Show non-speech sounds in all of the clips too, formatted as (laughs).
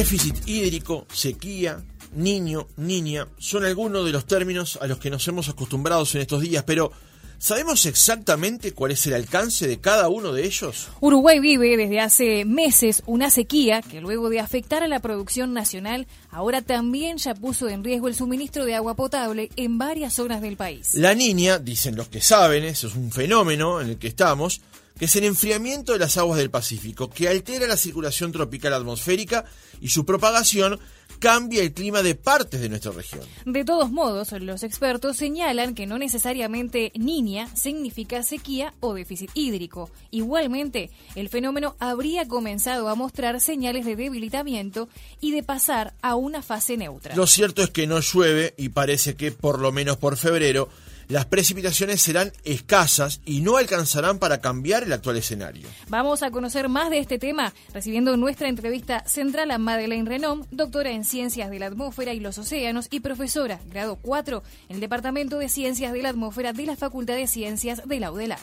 Déficit hídrico, sequía, niño, niña, son algunos de los términos a los que nos hemos acostumbrado en estos días, pero ¿sabemos exactamente cuál es el alcance de cada uno de ellos? Uruguay vive desde hace meses una sequía que luego de afectar a la producción nacional, ahora también ya puso en riesgo el suministro de agua potable en varias zonas del país. La niña, dicen los que saben, eso es un fenómeno en el que estamos, que es el enfriamiento de las aguas del Pacífico, que altera la circulación tropical atmosférica y su propagación cambia el clima de partes de nuestra región. De todos modos, los expertos señalan que no necesariamente niña significa sequía o déficit hídrico. Igualmente, el fenómeno habría comenzado a mostrar señales de debilitamiento y de pasar a una fase neutra. Lo cierto es que no llueve y parece que por lo menos por febrero las precipitaciones serán escasas y no alcanzarán para cambiar el actual escenario. Vamos a conocer más de este tema recibiendo nuestra entrevista central a Madeleine Renom, doctora en Ciencias de la Atmósfera y los Océanos y profesora, grado 4, en el Departamento de Ciencias de la Atmósfera de la Facultad de Ciencias de la UDELA.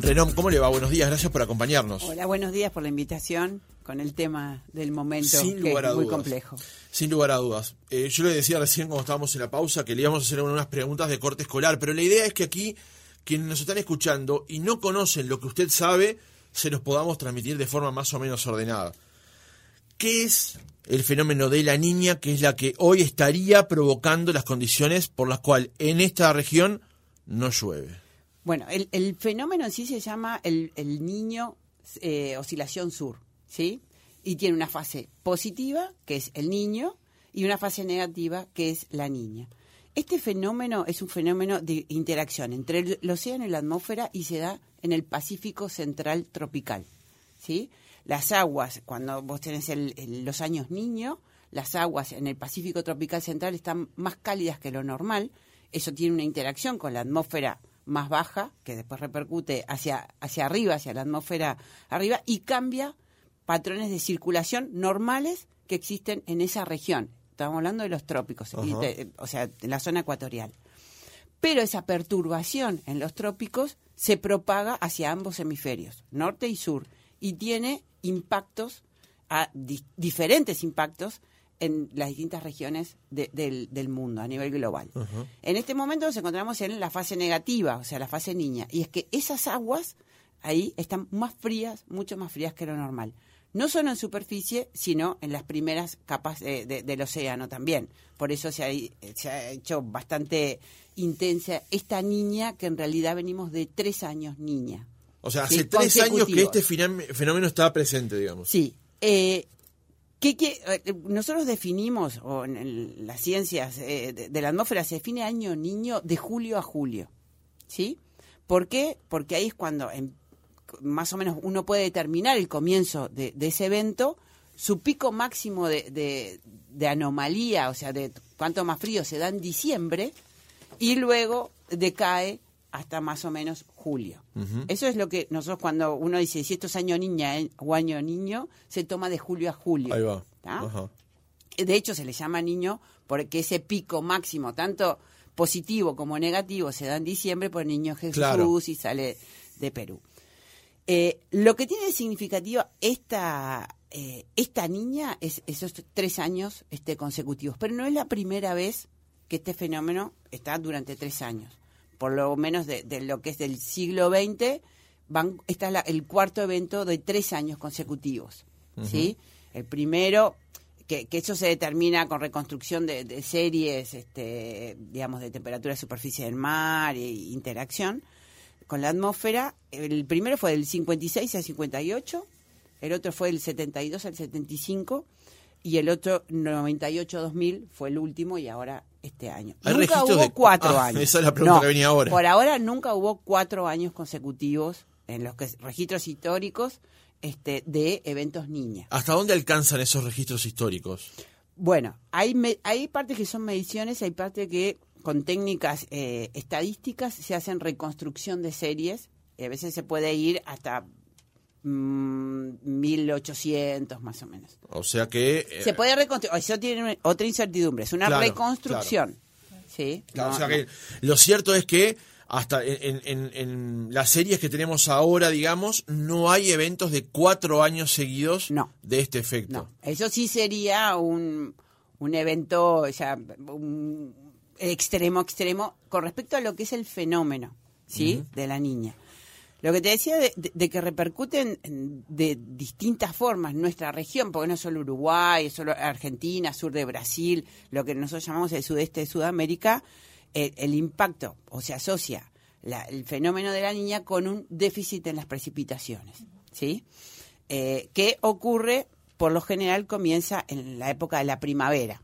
Renom, ¿cómo le va? Buenos días, gracias por acompañarnos. Hola, buenos días por la invitación con el tema del momento, Sin que es muy complejo. Sin lugar a dudas. Eh, yo le decía recién cuando estábamos en la pausa que le íbamos a hacer unas preguntas de corte escolar, pero la idea es que aquí quienes nos están escuchando y no conocen lo que usted sabe, se los podamos transmitir de forma más o menos ordenada. ¿Qué es el fenómeno de la niña, que es la que hoy estaría provocando las condiciones por las cuales en esta región no llueve? Bueno, el, fenómeno en sí se llama el, niño eh, oscilación sur. ¿Sí? Y tiene una fase positiva, que es el niño, y una fase negativa, que es la niña. Este fenómeno es un fenómeno de interacción entre el, océano y la atmósfera y se da en el Pacífico Central Tropical. ¿sí? Las aguas, cuando vos tenés los años niño, las aguas en el Pacífico Tropical Central están más cálidas que lo normal. Eso tiene una interacción con la atmósfera más baja, que después repercute hacia, hacia arriba, hacia la atmósfera arriba, y cambia patrones de circulación normales que existen en esa región. Estamos hablando de los trópicos, o sea, en la zona ecuatorial. Pero esa perturbación en los trópicos se propaga hacia ambos hemisferios, norte y sur, y tiene impactos, a, diferentes impactos en las distintas regiones del, mundo a nivel global. En este momento nos encontramos en la fase negativa, o sea, la fase niña, y es que esas aguas ahí están más frías, mucho más frías que lo normal no solo en superficie, sino en las primeras capas del océano también. Por eso se ha, hecho bastante intensa esta niña, que en realidad venimos de tres años niña. O sea, hace tres años que este fenómeno está presente, digamos. Sí. Eh, eh, nosotros definimos, o en, las ciencias eh, de, la atmósfera se define año niño de julio a julio. ¿Sí? ¿Por qué? Porque ahí es cuando más o menos uno puede determinar el comienzo de, ese evento, su pico máximo de, anomalía, o sea, de cuánto más frío se da en diciembre, y luego decae hasta más o menos julio. Eso es lo que nosotros cuando uno dice si esto es año niña eh, o año niño, se toma de julio a julio. Ahí va. De hecho, se le llama niño porque ese pico máximo, tanto positivo como negativo, se da en diciembre por el niño Jesús y sale de Perú. Eh, lo que tiene de significativo esta, eh, esta niña es esos tres años este, consecutivos, pero no es la primera vez que este fenómeno está durante tres años. Por lo menos de, lo que es del siglo XX, van, está el cuarto evento de tres años consecutivos. ¿sí? El primero, que, eso se determina con reconstrucción de, series, este, digamos, de temperatura de superficie del mar e interacción con la atmósfera. El primero fue del 56 al 58, el otro fue del 72 al 75 y el otro 98-2000 fue el último y ahora este año. nunca hubo cuatro ah, años. Esa es la pregunta que venía ahora. Por ahora nunca hubo cuatro años consecutivos en los que registros históricos este, de eventos niña. ¿Hasta dónde alcanzan esos registros históricos? Bueno, hay, hay partes que son mediciones, hay partes que con técnicas eh, estadísticas se hacen reconstrucción de series. Y a veces se puede ir hasta 1800 mm, más o menos. O sea que... se puede reconstruir. Eso tiene otra incertidumbre. Es una reconstrucción. ¿sí? Claro, No, o sea no. que lo cierto es que hasta en, en- en las series que tenemos ahora, digamos, no hay eventos de cuatro años seguidos No. de este efecto. No, eso sí sería un, un evento ya un extremo extremo con respecto a lo que es el fenómeno, ¿sí? De la niña. Lo que te decía de, de- de que repercuten en- de distintas formas nuestra región, porque no es solo Uruguay, es solo Argentina, sur de Brasil, lo que nosotros llamamos el sudeste de Sudamérica, el, el impacto o se asocia la- el fenómeno de la niña con un déficit en las precipitaciones, ¿sí? Eh, que ocurre, por lo general, comienza en la época de la primavera.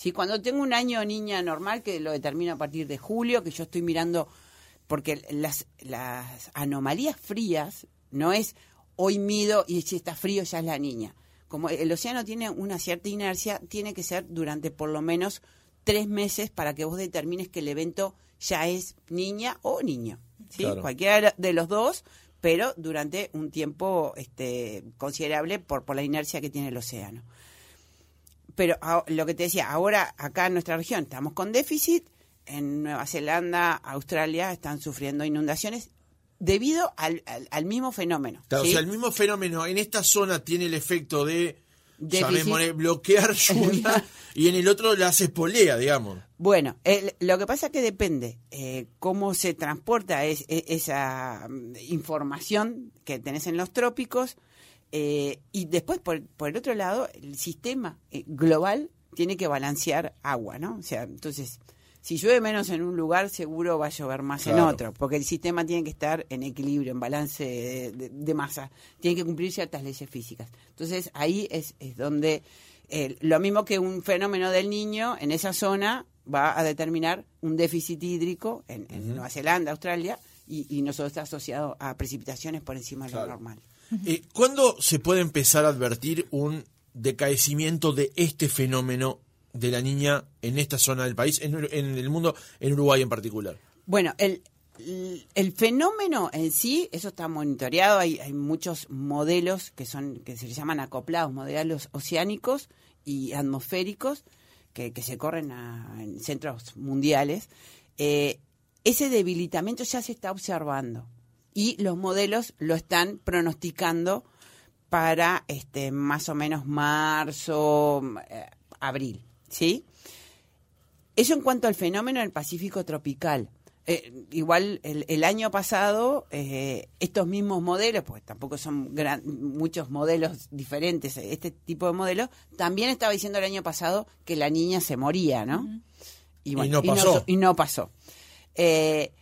¿Sí? Cuando tengo un año niña normal, que lo determino a partir de julio, que yo estoy mirando, porque las, las anomalías frías no es hoy mido y si está frío ya es la niña. Como el océano tiene una cierta inercia, tiene que ser durante por lo menos tres meses para que vos determines que el evento ya es niña o niño. ¿sí? Claro. Cualquiera de los dos, pero durante un tiempo este, considerable por, por la inercia que tiene el océano. Pero a- lo que te decía, ahora acá en nuestra región estamos con déficit, en Nueva Zelanda, Australia están sufriendo inundaciones debido al, al- al mismo fenómeno. Claro, ¿sí? O sea, el mismo fenómeno en esta zona tiene el efecto de Déficit. llamémosle, bloquear (laughs) lluvia y en el otro la hace espolea, digamos. Bueno, lo que pasa es que depende eh, cómo se transporta es- e- esa mm, información que tenés en los trópicos eh, y después, por, por el otro lado, el sistema eh, global tiene que balancear agua, ¿no? O sea, entonces, si llueve menos en un lugar, seguro va a llover más en otro, porque el sistema tiene que estar en equilibrio, en balance de, de- de masa, tiene que cumplir ciertas leyes físicas. Entonces, ahí es, es donde eh, lo mismo que un fenómeno del niño en esa zona va a determinar un déficit hídrico en, en Nueva Zelanda, Australia, y, y nosotros está asociado a precipitaciones por encima de lo normal. Eh, ¿Cuándo se puede empezar a advertir un decaecimiento de este fenómeno de la niña en esta zona del país, en, el mundo, en Uruguay en particular? Bueno, el, el, fenómeno en sí, eso está monitoreado, hay, hay muchos modelos que son que se llaman acoplados, modelos oceánicos y atmosféricos que, que se corren a- en centros mundiales. Eh, ese debilitamiento ya se está observando y los modelos lo están pronosticando para este más o menos marzo, eh, abril, ¿sí? Eso en cuanto al fenómeno del Pacífico tropical. Eh, igual el, el año pasado eh, estos mismos modelos, pues tampoco son gran- muchos modelos diferentes, este tipo de modelos, también estaba diciendo el año pasado que la niña se moría, ¿no? Y no pasó. y no pasó. Eh,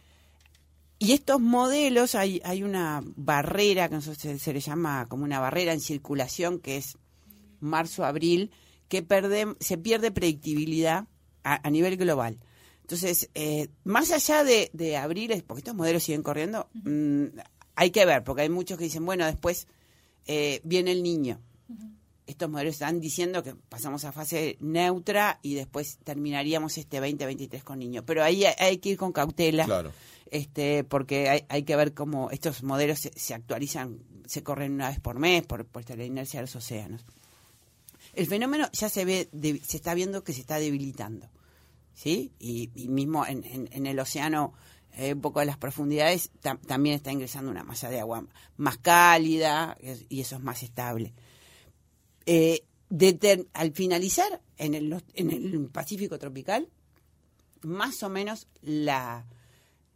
y estos modelos, hay, hay una barrera, que nosotros se, se le llama como una barrera en circulación, que es marzo-abril, que perde, se pierde predictibilidad a, a nivel global. Entonces, eh, más allá de, de abril, es- porque estos modelos siguen corriendo, mm, hay que ver, porque hay muchos que dicen, bueno, después eh, viene el niño. Estos modelos están diciendo que pasamos a fase neutra y después terminaríamos este 2023 con niño. Pero ahí hay, hay que ir con cautela Claro. Este porque hay, hay que ver cómo estos modelos se, actualizan, se corren una vez por mes por, por la inercia de los océanos. El fenómeno ya se ve, se está viendo que se está debilitando, ¿sí? Y, mismo en, en- el océano, eh, un poco de las profundidades, tam- también está ingresando una masa de agua más cálida y eso es más estable. Eh, al finalizar en el, en el Pacífico tropical, más o menos la,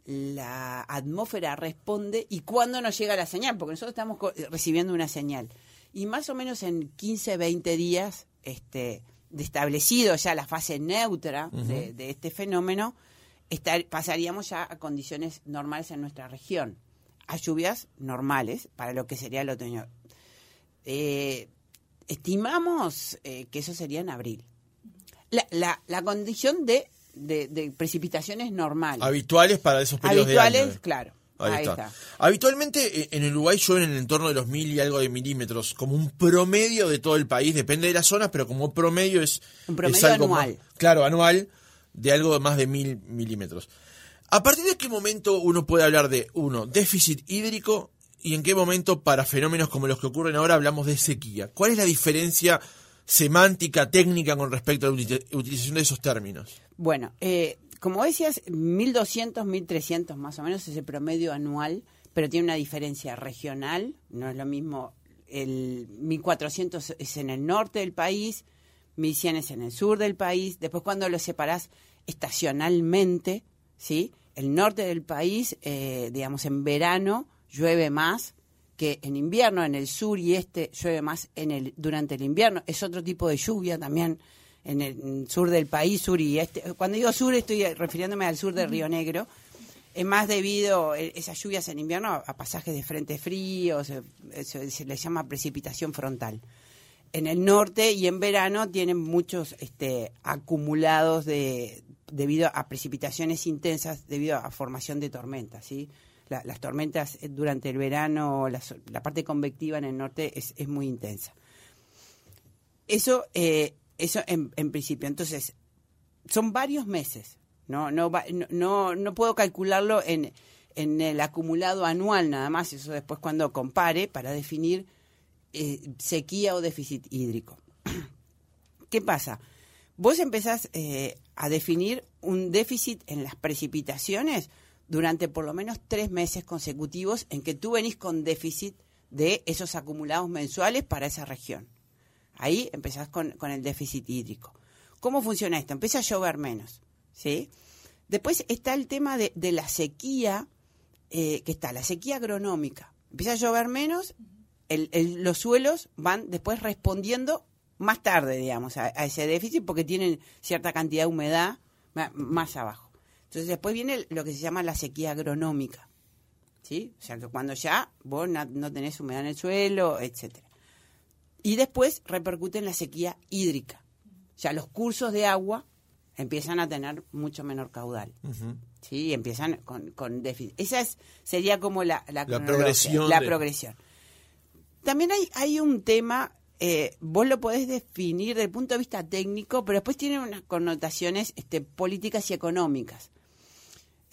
la atmósfera responde y cuándo nos llega la señal, porque nosotros estamos co- recibiendo una señal. Y más o menos en 15, 20 días, este, de establecido ya la fase neutra de, de este fenómeno, estar- pasaríamos ya a condiciones normales en nuestra región, a lluvias normales para lo que sería el otoño. Eh, estimamos eh, que eso sería en abril. La, la, la condición de, de, de precipitaciones normales. Habituales para esos periodos Habituales, de año. claro. Ahí, Ahí, está. está. Habitualmente eh, en Uruguay llueven en el entorno de los mil y algo de milímetros, como un promedio de todo el país, depende de las zonas, pero como promedio es, Un promedio es algo anual. más- claro, anual, de algo de más de mil milímetros. ¿A partir de qué momento uno puede hablar de, uno, déficit hídrico y en qué momento para fenómenos como los que ocurren ahora hablamos de sequía? ¿Cuál es la diferencia semántica, técnica con respecto a la uti- utilización de esos términos? Bueno, eh, como decías, 1.200, 1.300 más o menos es el promedio anual, pero tiene una diferencia regional, no es lo mismo, el 1.400 es en el norte del país, 1.100 es en el sur del país, después cuando lo separás estacionalmente, ¿sí? El norte del país, eh, digamos, en verano llueve más que en invierno, en el sur y este llueve más en el, durante el invierno, es otro tipo de lluvia también en el sur del país, sur y este. Cuando digo sur estoy refiriéndome al sur de Río Negro. Es más debido eh, esas lluvias en invierno a pasajes de frente frío, se, se, le llama precipitación frontal. En el norte y en verano tienen muchos este, acumulados de debido a precipitaciones intensas, debido a formación de tormentas, ¿sí? Las tormentas durante el verano, la, parte convectiva en el norte es, es muy intensa. Eso eh, eso en, principio. Entonces, son varios meses. No, no, no, no puedo calcularlo en, en el acumulado anual nada más. Eso después cuando compare para definir eh, sequía o déficit hídrico. (clears throat) ¿Qué pasa? Vos empezás eh, a definir un déficit en las precipitaciones durante por lo menos tres meses consecutivos en que tú venís con déficit de esos acumulados mensuales para esa región. Ahí empezás con, el déficit hídrico. ¿Cómo funciona esto? Empieza a llover menos, ¿sí? Después está el tema de, la sequía, eh, que está la sequía agronómica. Empieza a llover menos, los suelos van después respondiendo más tarde, digamos, a, ese déficit porque tienen cierta cantidad de humedad más abajo. Entonces después viene lo que se llama la sequía agronómica, ¿sí? O sea, que cuando ya vos no, tenés humedad en el suelo, etcétera. Y después repercute en la sequía hídrica. Ya los cursos de agua empiezan a tener mucho menor caudal. ¿sí? Empiezan con, con, déficit. Esa es, sería como la, la, progresión. La progresión. También hay, hay un tema, eh, vos lo podés definir desde el punto de vista técnico, pero después tiene unas connotaciones este, políticas y económicas.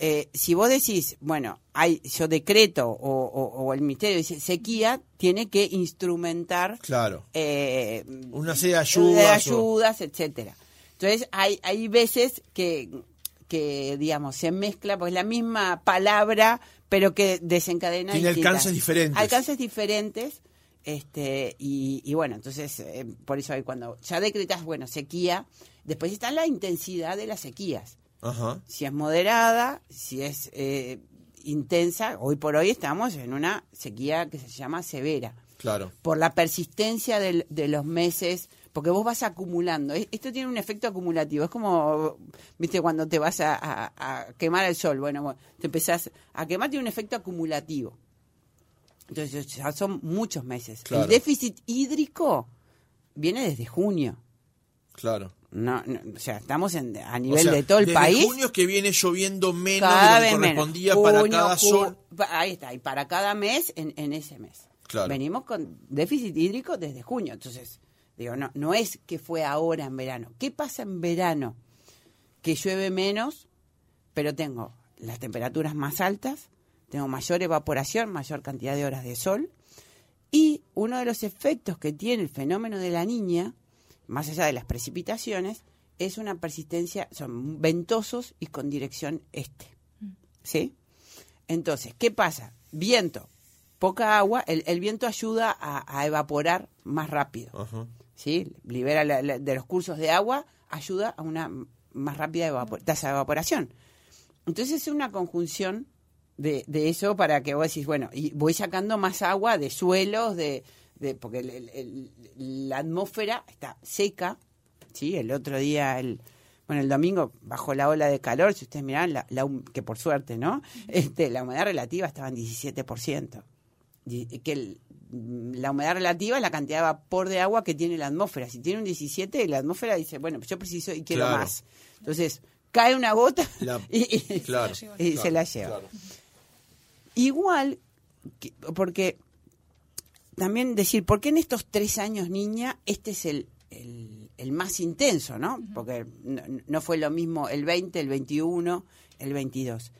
Eh, si vos decís, bueno, hay yo decreto o, el ministerio dice sequía, tiene que instrumentar claro. Eh, una serie de ayudas, ayudas etcétera. Entonces hay, hay veces que, que, digamos, se mezcla, pues la misma palabra, pero que desencadena. Tiene alcances diferentes. Alcances diferentes. Este, y, bueno, entonces, eh, por eso hay cuando ya decretas, bueno, sequía, después está la intensidad de las sequías. Si es moderada, si es eh, intensa, hoy por hoy estamos en una sequía que se llama severa. Claro. Por la persistencia de, los meses, porque vos vas acumulando. Esto tiene un efecto acumulativo. Es como, viste, cuando te vas a, quemar el sol. Bueno, te empezás a quemar, tiene un efecto acumulativo. Entonces, ya son muchos meses. El déficit hídrico viene desde junio. Claro. No, o sea, estamos en, a nivel de todo el país. junio que viene lloviendo menos de lo que correspondía para cada zona. Ahí está, y para cada mes en, ese mes. Venimos con déficit hídrico desde junio. Entonces, digo, no, no es que fue ahora en verano. ¿Qué pasa en verano? Que llueve menos, pero tengo las temperaturas más altas, tengo mayor evaporación, mayor cantidad de horas de sol. Y uno de los efectos que tiene el fenómeno de la niña más allá de las precipitaciones, es una persistencia, son ventosos y con dirección este. ¿Sí? Entonces, ¿qué pasa? Viento, poca agua, el, viento ayuda a, evaporar más rápido. ¿Sí? Libera de los cursos de agua, ayuda a una más rápida tasa de evaporación. Entonces es una conjunción de, de, eso para que vos decís, bueno, y voy sacando más agua de suelos, de, porque la atmósfera está seca, ¿sí? El otro día, el, bueno, el domingo, bajo la ola de calor, si ustedes miran, la, que por suerte, ¿no? Este, la humedad relativa estaba en 17%. Que la humedad relativa es la cantidad de vapor de agua que tiene la atmósfera. Si tiene un 17, la atmósfera dice, bueno, yo preciso y quiero más. Entonces, cae una gota (laughs) y, se la lleva. Igual, porque también decir, ¿por qué en estos tres años, niña, este es el, el, más intenso, ¿no? Porque no, fue lo mismo el 20, el 21, el 22.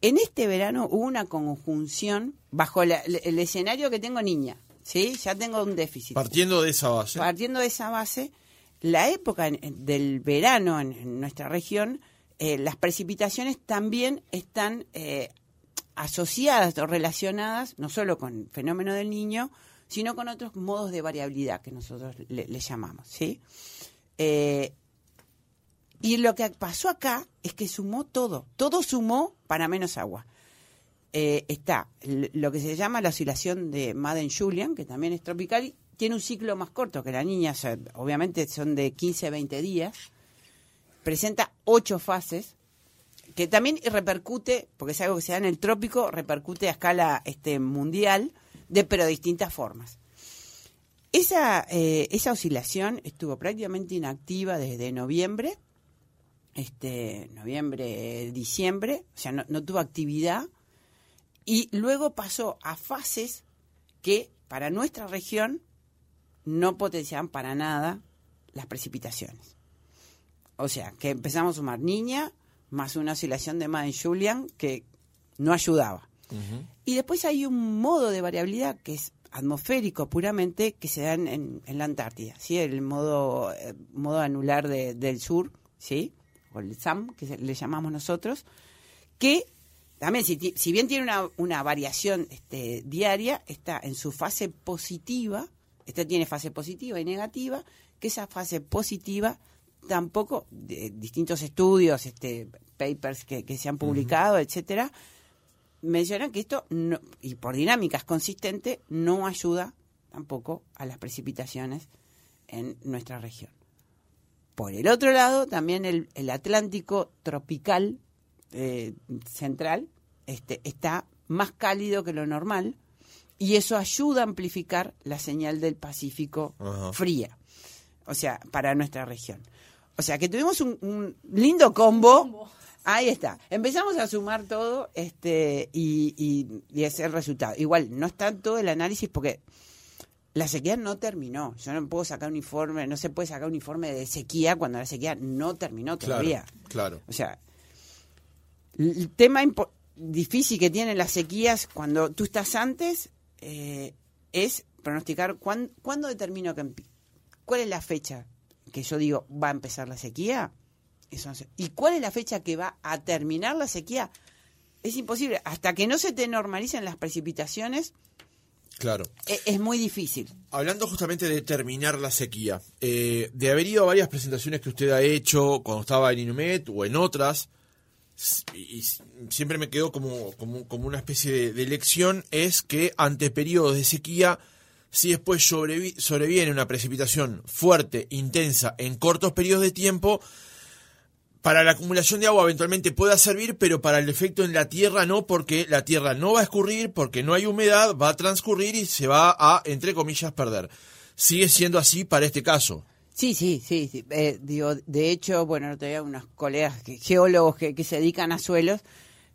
En este verano hubo una conjunción bajo el escenario que tengo niña, ¿sí? Ya tengo un déficit. Partiendo de esa base. Partiendo de esa base, la época del verano en, nuestra región eh, las precipitaciones también están eh, asociadas o relacionadas no solo con el fenómeno del niño, sino con otros modos de variabilidad que nosotros le, llamamos, ¿sí? Eh, y lo que pasó acá es que sumó todo, todo sumó para menos agua. Eh, está lo que se llama la oscilación de Madden-Julian, que también es tropical, y tiene un ciclo más corto que la niña, obviamente son de 15 a 20 días, presenta ocho fases, que también repercute, porque es algo que se da en el trópico, repercute a escala este, mundial, de, pero de distintas formas. Esa, eh, esa oscilación estuvo prácticamente inactiva desde noviembre, este, noviembre, diciembre, o sea, no, no tuvo actividad, y luego pasó a fases que para nuestra región no potenciaban para nada las precipitaciones. O sea, que empezamos a sumar niña más una oscilación de Madden-Julian que no ayudaba. Y después hay un modo de variabilidad que es atmosférico puramente que se da en, en- en la Antártida, ¿sí? El modo, eh, modo anular de- del sur, ¿sí? O el SAM, que le llamamos nosotros, que también, si bien tiene una, una variación este, diaria, está en su fase positiva, esta tiene fase positiva y negativa, que esa fase positiva tampoco, de distintos estudios, este, papers que, que se han publicado, etcétera, mencionan que esto, no, y por dinámicas consistentes, no ayuda tampoco a las precipitaciones en nuestra región. Por el otro lado, también el, el Atlántico tropical eh, central este, está más cálido que lo normal y eso ayuda a amplificar la señal del Pacífico fría, o sea, para nuestra región. O sea, que tuvimos un, un lindo combo. Ahí está. Empezamos a sumar todo este y, y, y ese es el resultado. Igual, no está todo el análisis porque la sequía no terminó. Yo no puedo sacar un informe, no se puede sacar un informe de sequía cuando la sequía no terminó todavía. Claro, claro. O sea, el tema difícil que tienen las sequías cuando tú estás antes eh, es pronosticar cuán- cuándo determino que cuál es la fecha que yo digo va a empezar la sequía. Eso no sé. ¿Y cuál es la fecha que va a terminar la sequía? Es imposible. Hasta que no se te normalicen las precipitaciones, Claro. e- es muy difícil. Hablando justamente de terminar la sequía, eh, de haber ido a varias presentaciones que usted ha hecho cuando estaba en Inumet o en otras, y siempre me quedó como, como, como una especie de, de lección, es que ante periodos de sequía, si después sobrevi- sobreviene una precipitación fuerte, intensa, en cortos periodos de tiempo, para la acumulación de agua eventualmente pueda servir, pero para el efecto en la tierra no, porque la tierra no va a escurrir, porque no hay humedad, va a transcurrir y se va a, entre comillas, perder. Sigue siendo así para este caso. Sí, sí, sí. sí. Eh, digo, de hecho, bueno, todavía unos colegas que- geólogos que se dedican a suelos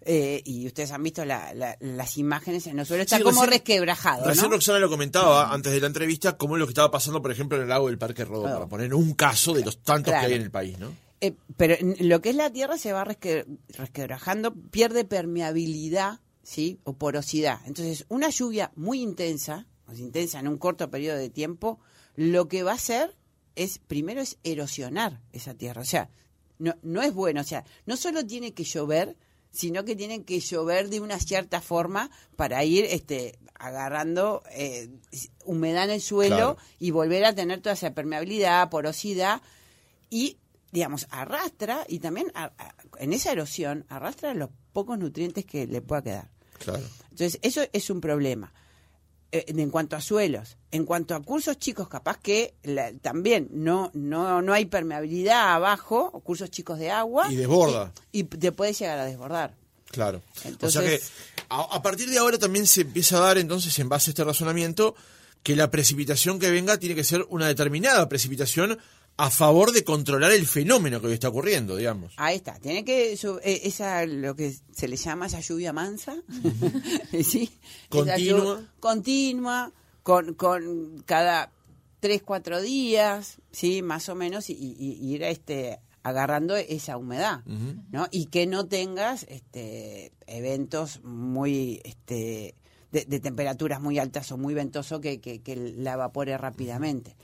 eh, y ustedes han visto la- la- las imágenes en los suelos, está Sí, como recién- resquebrajado, Recién ¿no? Roxana lo comentaba antes de la entrevista, como es lo que estaba pasando, por ejemplo, en el lago del Parque Rodó, Claro. para poner un caso de los tantos Claro. que hay en el país, ¿no? Eh, pero lo que es la tierra se va resque- resquebrajando, pierde permeabilidad, ¿sí? O porosidad. Entonces, una lluvia muy intensa, intensa en un corto periodo de tiempo, lo que va a hacer es, primero es erosionar esa tierra. O sea, no, no es bueno. O sea, no solo tiene que llover, sino que tiene que llover de una cierta forma para ir este, agarrando eh, humedad en el suelo Claro. y volver a tener toda esa permeabilidad, porosidad y digamos arrastra y también a- a- en esa erosión arrastra los pocos nutrientes que le pueda quedar. Claro. Entonces, eso es un problema. Eh, en cuanto a suelos, en cuanto a cursos chicos, capaz que la- también no, no, no hay permeabilidad abajo, o cursos chicos de agua. Y desborda. Y, y te puede llegar a desbordar. Claro. Entonces- o sea que a, a partir de ahora también se empieza a dar, entonces, en base a este razonamiento, que la precipitación que venga tiene que ser una determinada precipitación a favor de controlar el fenómeno que hoy está ocurriendo, digamos. Ahí está, tiene que eh, esa lo que se le llama esa lluvia mansa, (laughs) ¿sí? Esa Continua. llu- continua, con, con cada tres cuatro días, sí, más o menos, y, y- y ir este agarrando esa humedad, ¿no? Y que no tengas este eventos muy este de, de temperaturas muy altas o muy ventoso que, que, que la evapore rápidamente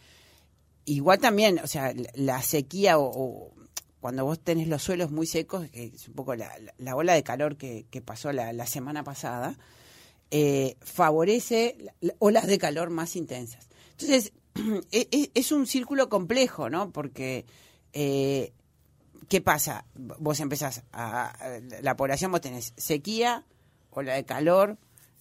igual también, o sea, la- sequía o, cuando vos tenés los suelos muy secos, que es un poco la, la- la ola de calor que, pasó la, semana pasada, eh, favorece la- la- olas de calor más intensas. Entonces, (clears throat) e- e- es un círculo complejo, ¿no? Porque, eh, ¿qué pasa? Vos empezás, a- la población, vos tenés sequía, ola de calor,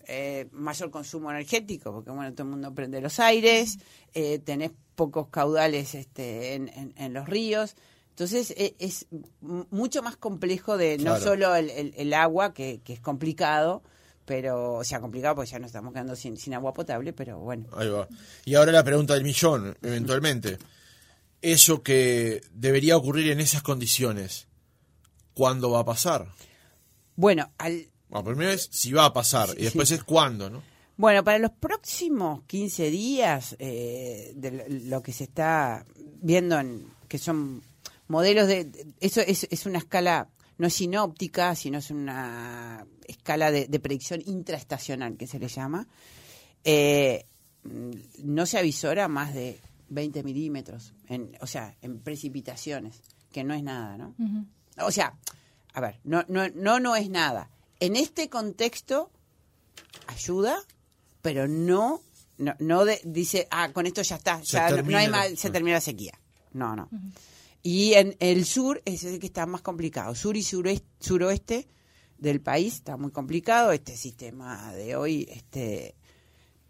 eh, mayor consumo energético, porque bueno, todo el mundo prende los aires, eh, tenés pocos caudales este, en, en- en los ríos. Entonces e- es, mucho más complejo de no Claro. solo el, el- el agua, que, que es complicado, pero, o sea, complicado porque ya nos estamos quedando sin, sin agua potable, pero bueno. Ahí va. Y ahora la pregunta del millón, eventualmente. Eso que debería ocurrir en esas condiciones, ¿cuándo va a pasar? Bueno, al, Bueno, primero es si va a pasar y después es cuándo, ¿no? Bueno, para los próximos 15 días, eh, de lo- que se está viendo, en, que son modelos de... Eso es, es una escala, no es sinóptica, sino es una escala de, de predicción intraestacional, que se le llama. Eh, no se avisora más de 20 milímetros, en, o sea, en precipitaciones, que no es nada, ¿no? O sea, a ver, no, no, no, no es nada. En este contexto ayuda, pero no, no, no de- dice, ah, con esto ya está, Se ya no- hay más, se termina la sequía. No, no. Y en el sur es el que está más complicado. Sur y suroeste, suroeste del país está muy complicado. Este sistema de hoy, este,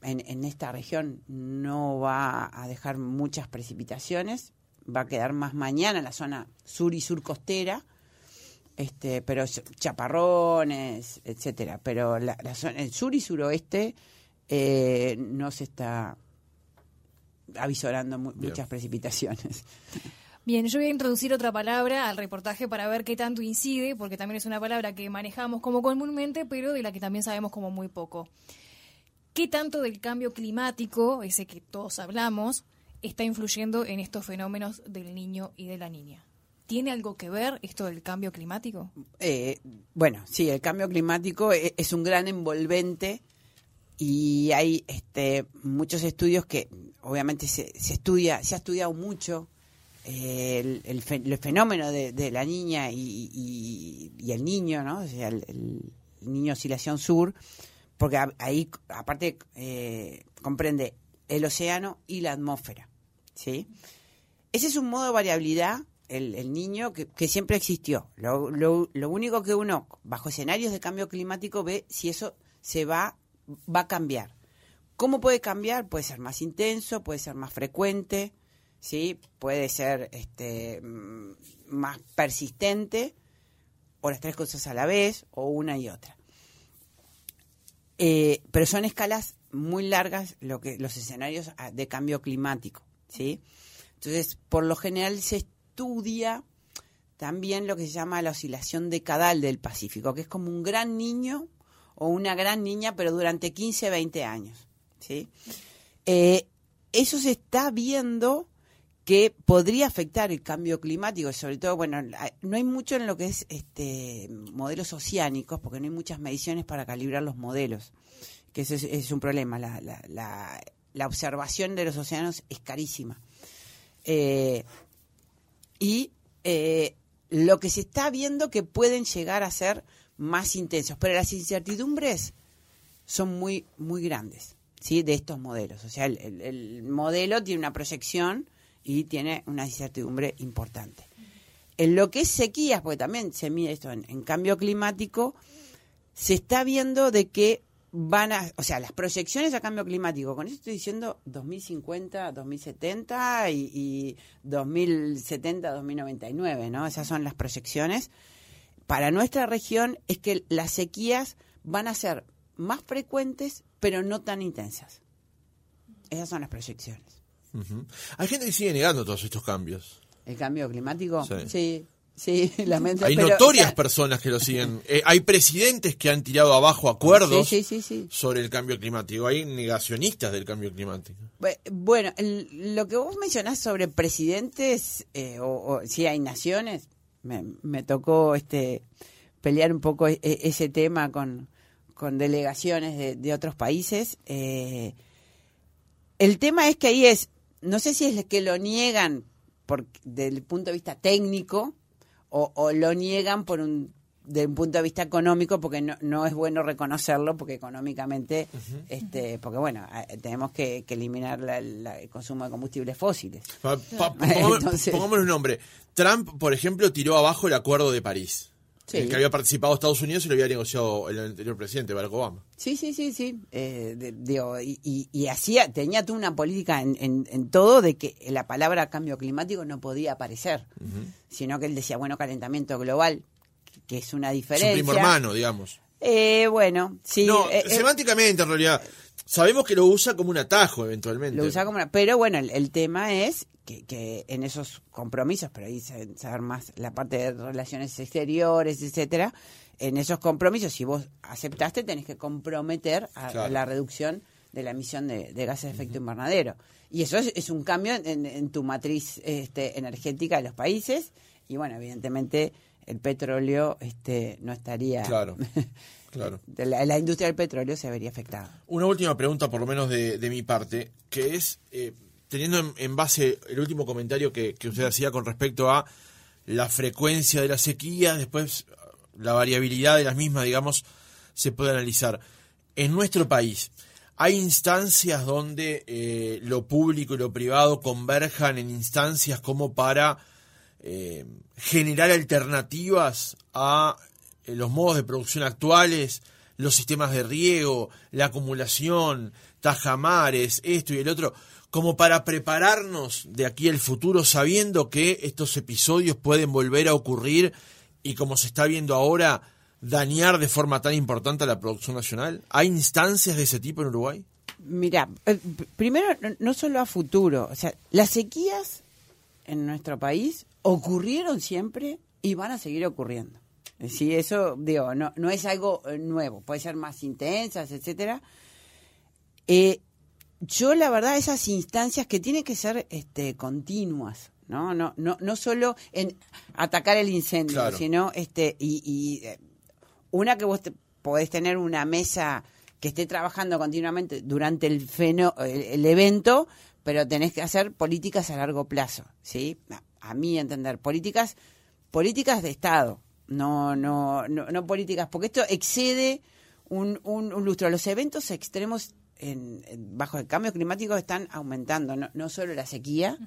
en, en esta región no va a dejar muchas precipitaciones. Va a quedar más mañana en la zona sur y sur costera este, pero chaparrones, etcétera. Pero la, la zona, el sur y suroeste eh, no se está avisorando mu- Bien. muchas precipitaciones. (laughs) Bien, yo voy a introducir otra palabra al reportaje para ver qué tanto incide, porque también es una palabra que manejamos como comúnmente, pero de la que también sabemos como muy poco. ¿Qué tanto del cambio climático, ese que todos hablamos, está influyendo en estos fenómenos del niño y de la niña? ¿Tiene algo que ver esto del cambio climático? Eh, bueno, sí, el cambio climático e- es, un gran envolvente y hay este, muchos estudios que obviamente se, se estudia, se ha estudiado mucho eh, el, el fe- el fenómeno de, la niña y, el niño, ¿no? O sea, el, el niño oscilación sur, porque ahí aparte eh, comprende el océano y la atmósfera, ¿sí? Ese es un modo de variabilidad, el, niño, que, que siempre existió. Lo, lo- lo único que uno, bajo escenarios de cambio climático, ve si eso se va, va a cambiar. ¿Cómo puede cambiar? Puede ser más intenso, puede ser más frecuente, ¿sí? puede ser este, mm, más persistente, o las tres cosas a la vez, o una y otra. Eh, pero son escalas muy largas lo que los escenarios ah, de cambio climático, ¿sí? Entonces, por lo general se estudia también lo que se llama la oscilación decadal del Pacífico, que es como un gran niño o una gran niña, pero durante 15, 20 años, ¿sí? Eh, eso se está viendo que podría afectar el cambio climático, sobre todo, bueno, no hay mucho en lo que es este modelos oceánicos, porque no hay muchas mediciones para calibrar los modelos, que es, un problema. La observación de los océanos es carísima. Eh, y eh, lo que se está viendo que pueden llegar a ser más intensos, pero las incertidumbres son muy, muy grandes, ¿sí? De estos modelos. O sea, el, el- el modelo tiene una proyección y tiene una incertidumbre importante. En lo que es sequías, porque también se mide esto en cambio climático, se está viendo de que van a, o sea, las proyecciones a cambio climático, con eso estoy diciendo 2050, 2070 y, y 2070, 2099, ¿no? Esas son las proyecciones. Para nuestra región es que las sequías van a ser más frecuentes, pero no tan intensas. Esas son las proyecciones. Hay gente que sigue negando todos estos cambios. ¿El cambio climático? Sí. Sí, sí, (laughs) lamento. Hay pero, notorias o sea, personas que lo siguen. (laughs) Eh, hay presidentes que han tirado abajo acuerdos Sí, sí, sí, sí. sobre el cambio climático. Hay negacionistas del cambio climático. Bu- Bueno, el- lo que vos mencionás sobre presidentes, eh, o, o si hay naciones, me, me tocó este pelear un poco e- e- ese tema con, con delegaciones de, de otros países. Eh, el tema es que ahí es, no sé si es que lo niegan por, desde el punto de vista técnico, o, o lo niegan por un de un punto de vista económico porque no, no es bueno reconocerlo porque económicamente este porque bueno tenemos que, que eliminar la- la- el consumo de combustibles fósiles Pa- pa- (laughs) Entonces- un nombre. Trump, por ejemplo, tiró abajo el acuerdo de París. Sí. El que había participado Estados Unidos y lo había negociado el anterior presidente, Barack Obama. Sí, sí, sí, sí. Eh, de- digo, y, y- y hacía, tenía tú una política en, en- en todo de que la palabra cambio climático no podía aparecer, sino que él decía, bueno, calentamiento global, que es una diferencia. primo hermano, digamos. Eh, bueno, sí. no, eh, eh, semánticamente en realidad. Sabemos que lo usa como un atajo eventualmente. Lo usa como una- Pero bueno, el, el tema es que, que en esos compromisos, pero ahí se- saber más la parte de relaciones exteriores, etcétera, en esos compromisos, si vos aceptaste, tenés que comprometer a, la reducción de la emisión de, de gases de efecto invernadero. Y eso es, es un cambio en, en tu matriz este, energética de los países. Y bueno, evidentemente el petróleo este, no estaría... Claro, (laughs) claro. la, la industria del petróleo se vería afectada. Una última pregunta, por lo menos de, de mi parte, que es, eh, teniendo en, en base el último comentario que, que usted hacía con respecto a la frecuencia de las sequías, después la variabilidad de las mismas, digamos, se puede analizar. En nuestro país, ¿hay instancias donde eh, lo público y lo privado converjan en instancias como para eh, generar alternativas a los modos de producción actuales, los sistemas de riego, la acumulación, tajamares, esto y el otro, como para prepararnos de aquí al futuro sabiendo que estos episodios pueden volver a ocurrir y como se está viendo ahora, dañar de forma tan importante a la producción nacional? ¿Hay instancias de ese tipo en Uruguay? Mira, eh, primero, no solo a futuro, o sea, las sequías en nuestro país ocurrieron siempre y van a seguir ocurriendo. Sí, eso, digo, no, no es algo eh, nuevo, puede ser más intensas, etcétera. Eh, yo, la verdad, esas instancias que tienen que ser este, continuas, ¿no? No, no, no solo en atacar el incendio, Claro. sino este, y, y, eh, una que vos te- podés tener una mesa que esté trabajando continuamente durante el, feno, el, el evento, pero tenés que hacer políticas a largo plazo, ¿sí? A, a mi entender, políticas políticas de Estado, no no no, no políticas, porque esto excede un, un, un lustro. Los eventos extremos en, bajo el cambio climático están aumentando, no, no solo la sequía,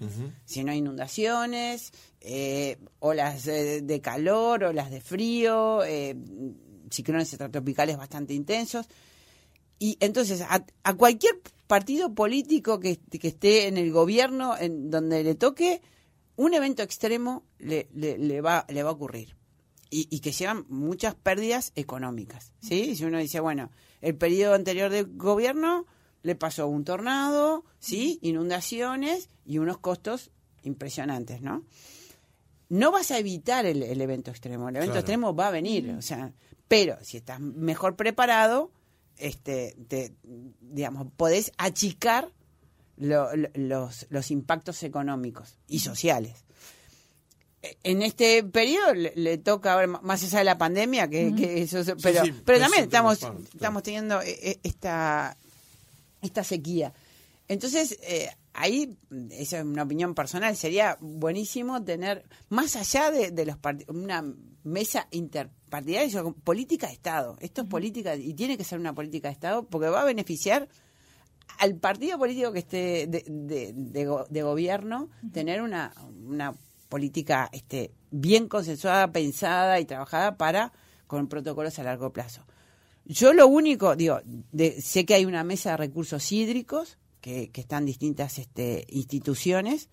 sino inundaciones, eh, olas de, de calor, olas de frío, eh, ciclones extratropicales bastante intensos. Y entonces, a, a cualquier partido político que, que esté en el gobierno, en donde le toque, un evento extremo le, le, le va, le va a ocurrir. Y, y que llevan muchas pérdidas económicas. ¿sí? Si uno dice, bueno, el periodo anterior del gobierno le pasó un tornado, ¿sí? inundaciones y unos costos impresionantes, ¿no? No vas a evitar el, el evento extremo, el evento Claro. extremo va a venir, o sea, pero si estás mejor preparado, este, te, digamos, podés achicar lo- lo- los, los impactos económicos y sociales. En este periodo le, le toca, ver, más allá de la pandemia, que, que eso, pero, sí, pero también estamos, claro. estamos teniendo eh, eh, esta, esta sequía. Entonces, eh, ahí, esa es una opinión personal, sería buenísimo tener, más allá de, de los una mesa interpartidaria, política de Estado. Esto es política, y tiene que ser una política de Estado, porque va a beneficiar al partido político que esté de, de- de go- de gobierno tener una, una política este, bien consensuada, pensada y trabajada para con protocolos a largo plazo. Yo lo único, digo, de- sé que hay una mesa de recursos hídricos que, que están distintas este, instituciones.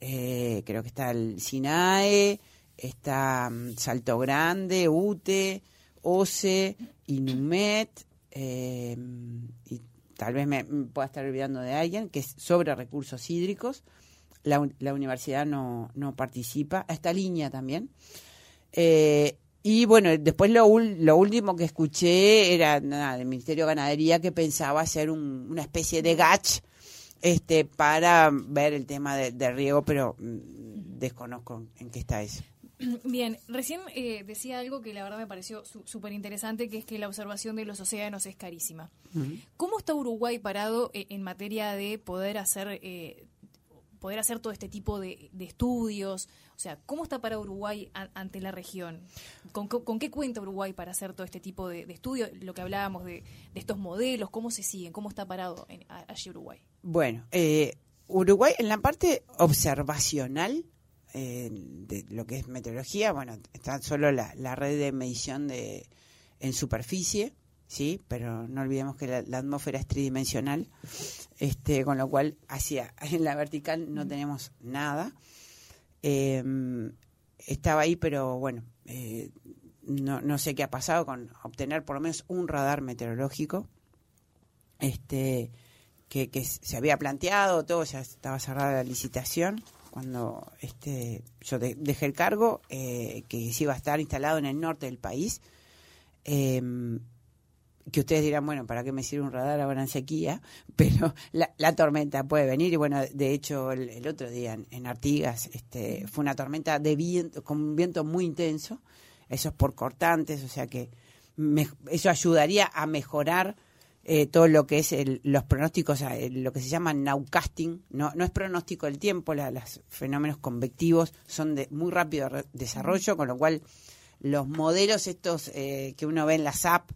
Eh, creo que está el SINAE, está mm, Salto Grande, UTE, OCE, INUMET, eh, y tal vez me, me pueda estar olvidando de alguien, que es sobre recursos hídricos. La, la universidad no, no participa. Esta línea también. Eh, y bueno, después lo, lo último que escuché era nada, del Ministerio de Ganadería que pensaba hacer un- una especie de GACH este, para ver el tema de, de riego, pero mm, desconozco en qué está eso. Bien, recién eh, decía algo que la verdad me pareció su- súper interesante, que es que la observación de los océanos es carísima. ¿Cómo está Uruguay parado eh, en materia de poder hacer, eh, poder hacer todo este tipo de, estudios? O sea, ¿cómo está para Uruguay ante la región? ¿Con, qué cuenta Uruguay para hacer todo este tipo de, estudios? Lo que hablábamos de, estos modelos, ¿cómo se siguen? ¿Cómo está parado allí Uruguay? Bueno, eh, Uruguay en la parte observacional eh, de lo que es meteorología, bueno, está solo la, red de medición de en superficie, sí, pero no olvidemos que la, atmósfera es tridimensional, este, con lo cual hacia (laughs) en la vertical no tenemos nada. Em, estaba ahí, pero bueno, eh, no, no sé qué ha pasado con obtener por lo menos un radar meteorológico. Este, que, que se había planteado, todo, ya estaba cerrada la licitación cuando este yo dejé el cargo, eh, que se iba a estar instalado en el norte del país, em, que ustedes dirán, bueno, ¿para qué me sirve un radar ahora en sequía? (laughs) Pero la, tormenta puede venir y bueno, de hecho el, otro día en, Artigas este, fue una tormenta de viento, con un viento muy intenso, esos por cortantes, o sea que eso ayudaría a mejorar eh, todo lo que es los pronósticos, lo que se llama nowcasting, no, no es pronóstico del tiempo, los fenómenos convectivos son de muy rápido desarrollo, con lo cual los modelos estos eh, que uno ve en la SAP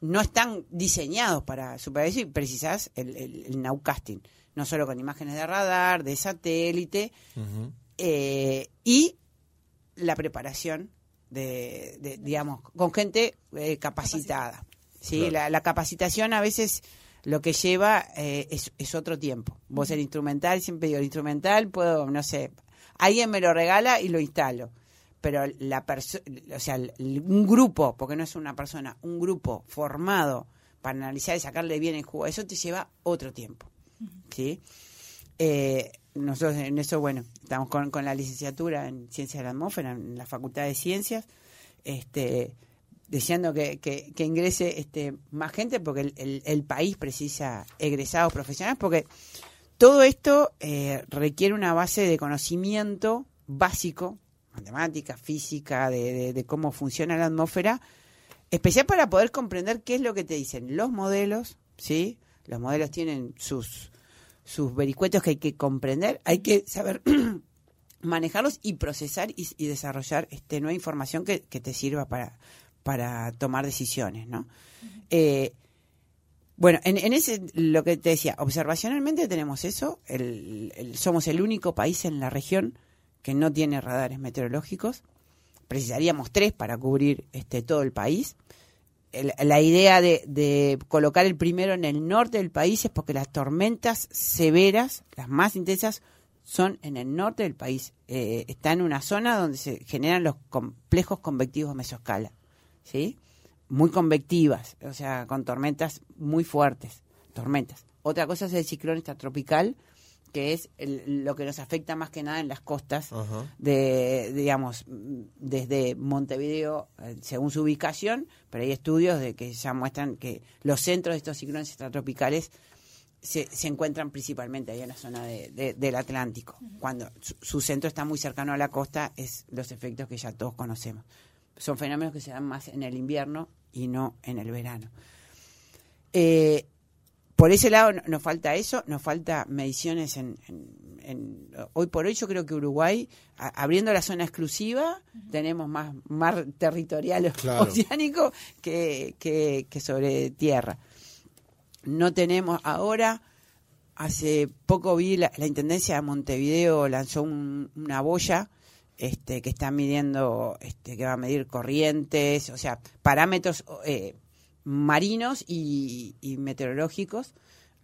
no están diseñados para superar eso y precisás el, el, nowcasting, no solo con imágenes de radar, de satélite, eh, y la preparación de, digamos, con gente capacitada. ¿sí? La, capacitación a veces lo que lleva eh, es, otro tiempo. Vos el instrumental, siempre digo, el instrumental puedo, no sé, alguien me lo regala y lo instalo. Pero la o sea, un grupo, porque no es una persona, un grupo formado para analizar y sacarle bien el jugo, eso te lleva otro tiempo. ¿sí? Eh, nosotros en eso, bueno, estamos con, con la licenciatura en Ciencias de la Atmósfera, en la Facultad de Ciencias, este deseando que, que, ingrese este, más gente porque el, país precisa egresados profesionales, porque todo esto eh, requiere una base de conocimiento básico, matemática, física, de, de, cómo funciona la atmósfera, especial para poder comprender qué es lo que te dicen los modelos, ¿sí? Los modelos tienen sus, sus vericuetos que hay que comprender, hay que saber (clears throat) manejarlos y procesar y, desarrollar este, nueva información que, que te sirva para, para tomar decisiones, ¿no? Eh, bueno, en, ese, lo que te decía, observacionalmente tenemos eso, somos el único país en la región que no tiene radares meteorológicos, precisaríamos tres para cubrir este, todo el país. la idea de, colocar el primero en el norte del país es porque las tormentas severas, las más intensas, son en el norte del país. Eh, está en una zona donde se generan los complejos convectivos mesoscala. ¿sí? Muy convectivas, o sea, con tormentas muy fuertes, tormentas. Otra cosa es el ciclón extratropical, que es lo que nos afecta más que nada en las costas de, digamos, desde Montevideo, eh, según su ubicación, pero hay estudios de que ya muestran que los centros de estos ciclones extratropicales se, se encuentran principalmente ahí en la zona de, del Atlántico. Cuando su, centro está muy cercano a la costa, es los efectos que ya todos conocemos son fenómenos que se dan más en el invierno y no en el verano. Eh, por ese lado nos falta eso, nos falta mediciones en, hoy por hoy yo creo que Uruguay abriendo la zona exclusiva tenemos más mar territorial (laughs) oceánico que, que, sobre tierra. No tenemos ahora hace poco vi la, intendencia de Montevideo lanzó una boya este, que está midiendo, este, que va a medir corrientes, o sea, parámetros eh, marinos y, meteorológicos,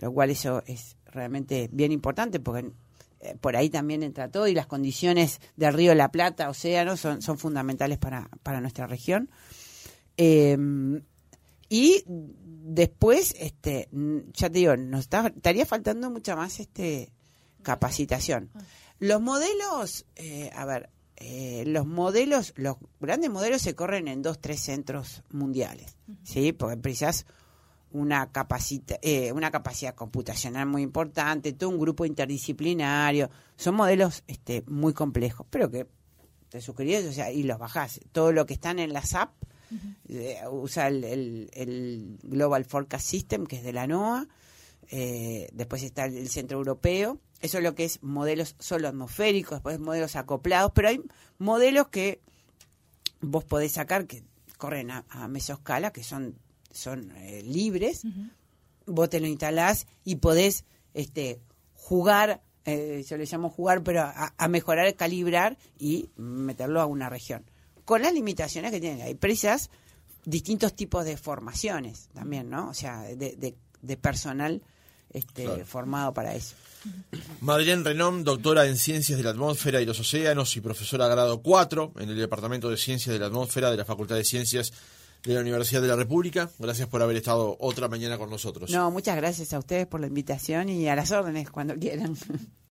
lo cual eso es realmente bien importante porque eh, por ahí también entra todo y las condiciones del río de la Plata, océano, son, son fundamentales para, para nuestra región. Em, y después, este, ya te digo, nos estaría faltando mucha más este capacitación. Ah. Los modelos, eh, a ver, eh, los modelos, los grandes modelos se corren en dos, tres centros mundiales, ¿sí? Porque precisas una, capacita, eh, una capacidad computacional muy importante, todo un grupo interdisciplinario. Son modelos este, muy complejos, pero que te suscribís o sea, y los bajás. Todo lo que están en la SAP, eh, usa el, el, Global Forecast System, que es de la NOAA. después está el Centro Europeo Eso es lo que es modelos solo atmosféricos, después modelos acoplados, pero hay modelos que vos podés sacar que corren a, a mesoscala, que son, son eh, libres, vos te lo instalás y podés este, jugar, eh, yo le llamo jugar, pero a, a mejorar, calibrar y meterlo a una región. Con las limitaciones que tienen. Hay presas, distintos tipos de formaciones también, ¿no? O sea, de, de, de personal este, Claro. formado para eso. Madeleine Renom, doctora en Ciencias de la Atmósfera y los Océanos y profesora grado 4 en el Departamento de Ciencias de la Atmósfera de la Facultad de Ciencias de la Universidad de la República. Gracias por haber estado otra mañana con nosotros. No, muchas gracias a ustedes por la invitación y a las órdenes cuando quieran. (laughs)